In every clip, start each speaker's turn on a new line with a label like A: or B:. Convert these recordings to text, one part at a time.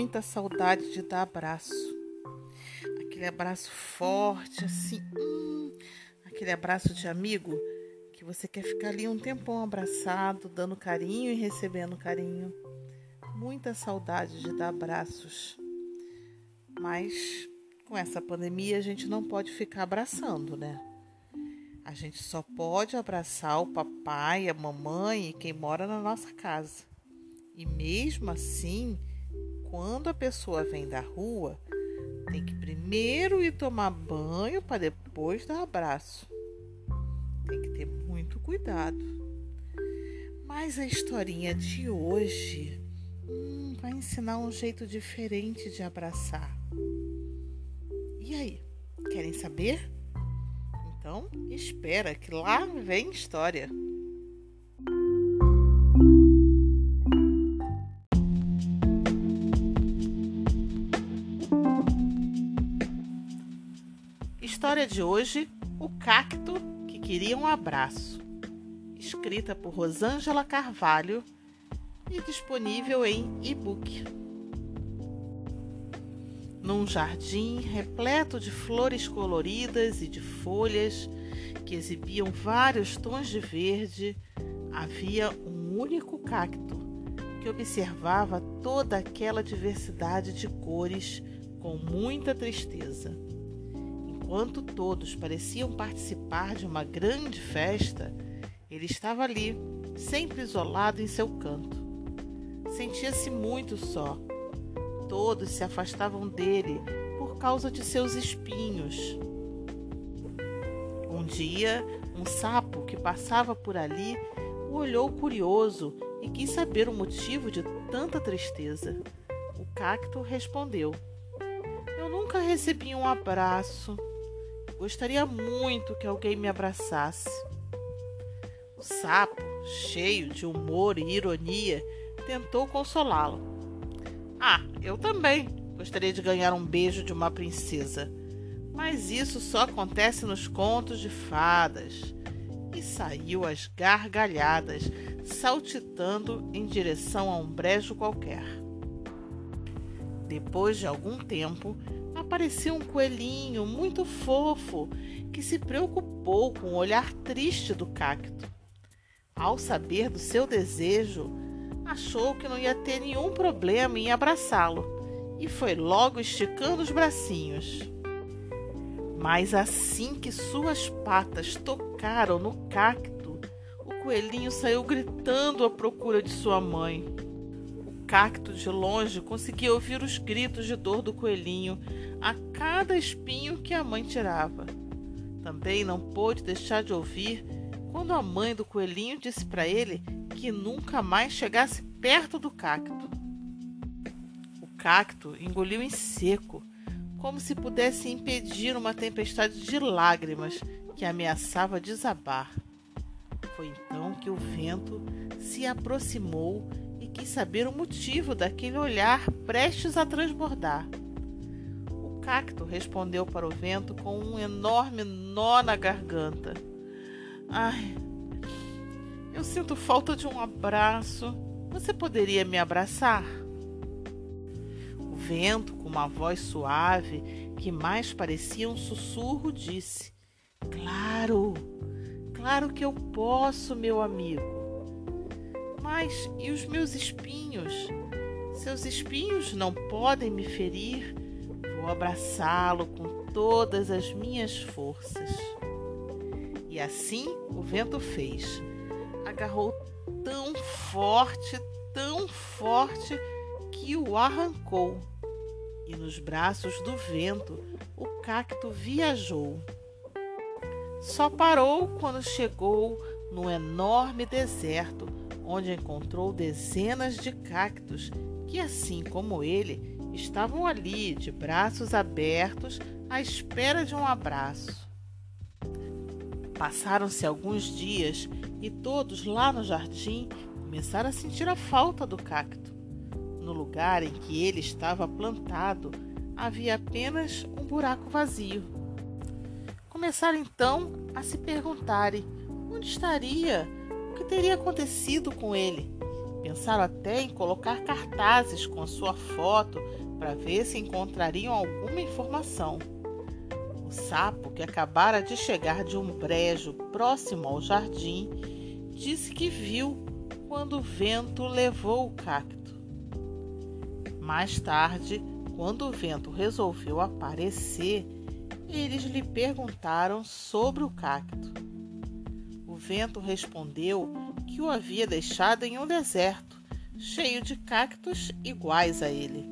A: muita saudade de dar abraço. Aquele abraço forte, assim, hum, aquele abraço de amigo que você quer ficar ali um tempão abraçado, dando carinho e recebendo carinho. Muita saudade de dar abraços. Mas com essa pandemia a gente não pode ficar abraçando, né? A gente só pode abraçar o papai, a mamãe e quem mora na nossa casa. E mesmo assim, quando a pessoa vem da rua, tem que primeiro ir tomar banho para depois dar abraço. Tem que ter muito cuidado. Mas a historinha de hoje hum, vai ensinar um jeito diferente de abraçar. E aí, querem saber? Então, espera que lá vem história. História de hoje: O cacto que queria um abraço. Escrita por Rosângela Carvalho e disponível em e-book num jardim repleto de flores coloridas e de folhas que exibiam vários tons de verde, havia um único cacto que observava toda aquela diversidade de cores com muita tristeza. Enquanto todos pareciam participar de uma grande festa, ele estava ali, sempre isolado em seu canto. Sentia-se muito só todos se afastavam dele por causa de seus espinhos. Um dia, um sapo que passava por ali o olhou curioso e quis saber o motivo de tanta tristeza. O cacto respondeu: Eu nunca recebi um abraço. Gostaria muito que alguém me abraçasse. O sapo, cheio de humor e ironia, tentou consolá-lo. Ah, eu também gostaria de ganhar um beijo de uma princesa. Mas isso só acontece nos contos de fadas. E saiu às gargalhadas, saltitando em direção a um brejo qualquer. Depois de algum tempo, apareceu um coelhinho muito fofo que se preocupou com o olhar triste do cacto. Ao saber do seu desejo, achou que não ia ter nenhum problema em abraçá-lo e foi logo esticando os bracinhos. Mas assim que suas patas tocaram no cacto, o coelhinho saiu gritando à procura de sua mãe. Cacto de longe conseguia ouvir os gritos de dor do coelhinho a cada espinho que a mãe tirava. Também não pôde deixar de ouvir quando a mãe do coelhinho disse para ele que nunca mais chegasse perto do cacto. O cacto engoliu em seco, como se pudesse impedir uma tempestade de lágrimas que ameaçava desabar. Foi então que o vento se aproximou quis saber o motivo daquele olhar prestes a transbordar. O cacto respondeu para o vento com um enorme nó na garganta. Ai, eu sinto falta de um abraço. Você poderia me abraçar? O vento, com uma voz suave que mais parecia um sussurro, disse: Claro, claro que eu posso, meu amigo. Mas e os meus espinhos? Seus espinhos não podem me ferir. Vou abraçá-lo com todas as minhas forças. E assim o vento fez agarrou tão forte, tão forte, que o arrancou. E nos braços do vento o cacto viajou. Só parou quando chegou num enorme deserto, onde encontrou dezenas de cactos que, assim como ele, estavam ali de braços abertos à espera de um abraço. Passaram-se alguns dias e todos lá no jardim começaram a sentir a falta do cacto. No lugar em que ele estava plantado havia apenas um buraco vazio. Começaram então a se perguntarem onde estaria, teria acontecido com ele. Pensaram até em colocar cartazes com a sua foto para ver se encontrariam alguma informação. O sapo, que acabara de chegar de um brejo próximo ao jardim, disse que viu quando o vento levou o cacto. Mais tarde, quando o vento resolveu aparecer, eles lhe perguntaram sobre o cacto. Vento respondeu que o havia deixado em um deserto, cheio de cactos iguais a ele.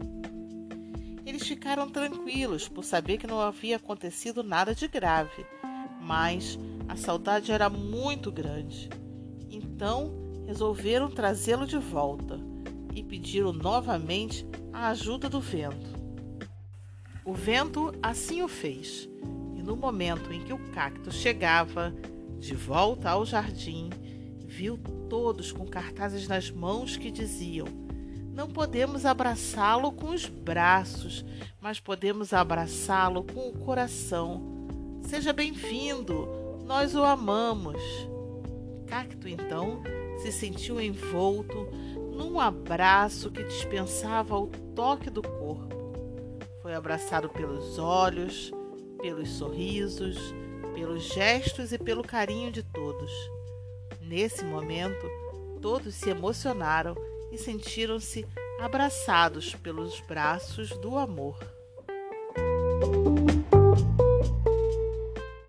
A: Eles ficaram tranquilos por saber que não havia acontecido nada de grave, mas a saudade era muito grande. Então resolveram trazê-lo de volta e pediram novamente a ajuda do vento. O vento assim o fez, e no momento em que o cacto chegava de volta ao jardim, viu todos com cartazes nas mãos que diziam: Não podemos abraçá-lo com os braços, mas podemos abraçá-lo com o coração. Seja bem-vindo, nós o amamos. Cacto então se sentiu envolto num abraço que dispensava o toque do corpo. Foi abraçado pelos olhos, pelos sorrisos, pelos gestos e pelo carinho de todos. Nesse momento, todos se emocionaram e sentiram-se abraçados pelos braços do amor.